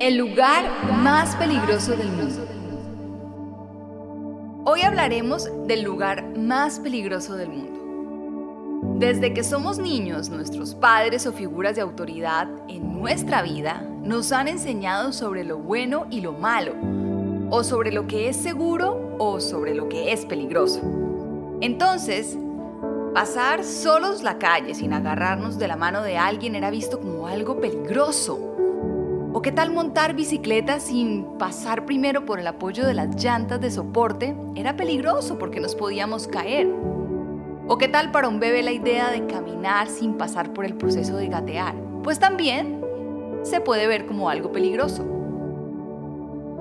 El lugar más peligroso del mundo. Hoy hablaremos del lugar más peligroso del mundo. Desde que somos niños, nuestros padres o figuras de autoridad en nuestra vida nos han enseñado sobre lo bueno y lo malo, o sobre lo que es seguro o sobre lo que es peligroso. Entonces, pasar solos la calle sin agarrarnos de la mano de alguien era visto como algo peligroso ¿O qué tal montar bicicleta sin pasar primero por el apoyo de las llantas de soporte? Era peligroso porque nos podíamos caer. ¿O qué tal para un bebé la idea de caminar sin pasar por el proceso de gatear? Pues también se puede ver como algo peligroso.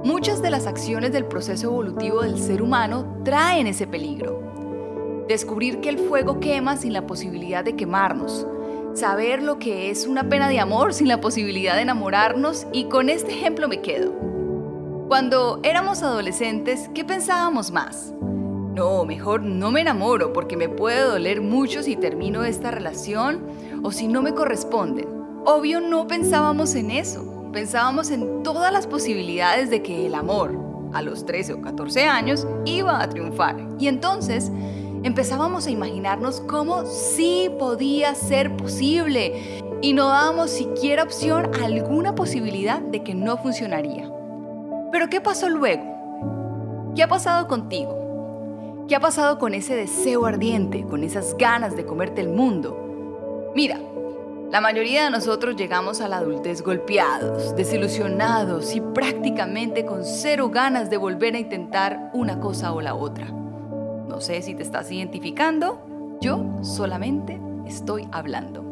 Muchas de las acciones del proceso evolutivo del ser humano traen ese peligro. Descubrir que el fuego quema sin la posibilidad de quemarnos, saber lo que es una pena de amor sin la posibilidad de enamorarnos y con este ejemplo me quedo. Cuando éramos adolescentes, ¿qué pensábamos más? No, mejor no me enamoro porque me puede doler mucho si termino esta relación o si no me corresponden. Obvio no pensábamos en eso, pensábamos en todas las posibilidades de que el amor, a los 13 o 14 años, iba a triunfar. Y entonces empezábamos a imaginarnos cómo sí podía ser posible y no dábamos siquiera opción a alguna posibilidad de que no funcionaría. Pero ¿qué pasó luego? ¿Qué ha pasado contigo? ¿Qué ha pasado con ese deseo ardiente, con esas ganas de comerte el mundo? Mira, la mayoría de nosotros llegamos a la adultez golpeados, desilusionados y prácticamente con cero ganas de volver a intentar una cosa o la otra. No sé si te estás identificando, yo solamente estoy hablando.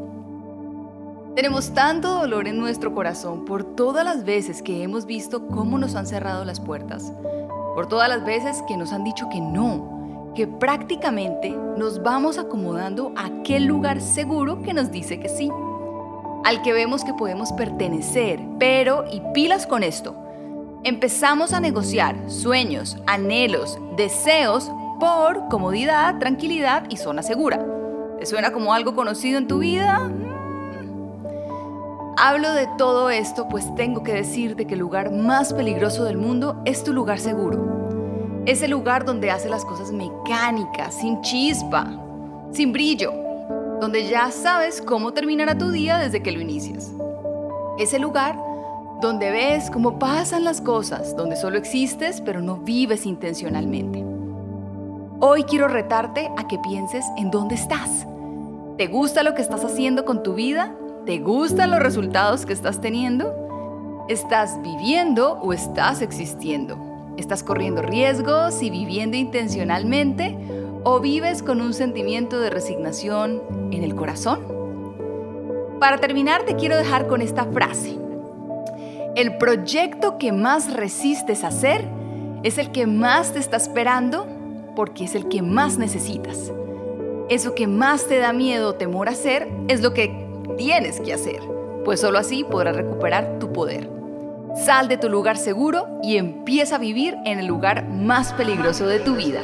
Tenemos tanto dolor en nuestro corazón por todas las veces que hemos visto cómo nos han cerrado las puertas, por todas las veces que nos han dicho que no, que prácticamente nos vamos acomodando a aquel lugar seguro que nos dice que sí, al que vemos que podemos pertenecer, pero, y pilas con esto, empezamos a negociar sueños, anhelos, deseos por comodidad, tranquilidad y zona segura. ¿Te suena como algo conocido en tu vida? Mm. Hablo de todo esto pues tengo que decirte que el lugar más peligroso del mundo es tu lugar seguro. Es el lugar donde hace las cosas mecánicas, sin chispa, sin brillo, donde ya sabes cómo terminará tu día desde que lo inicias. Es el lugar donde ves cómo pasan las cosas, donde solo existes pero no vives intencionalmente. Hoy quiero retarte a que pienses en dónde estás. ¿Te gusta lo que estás haciendo con tu vida? ¿Te gustan los resultados que estás teniendo? ¿Estás viviendo o estás existiendo? ¿Estás corriendo riesgos y viviendo intencionalmente? ¿O vives con un sentimiento de resignación en el corazón? Para terminar, te quiero dejar con esta frase. El proyecto que más resistes hacer es el que más te está esperando porque es el que más necesitas. Eso que más te da miedo o temor hacer es lo que tienes que hacer, pues solo así podrás recuperar tu poder. Sal de tu lugar seguro y empieza a vivir en el lugar más peligroso de tu vida.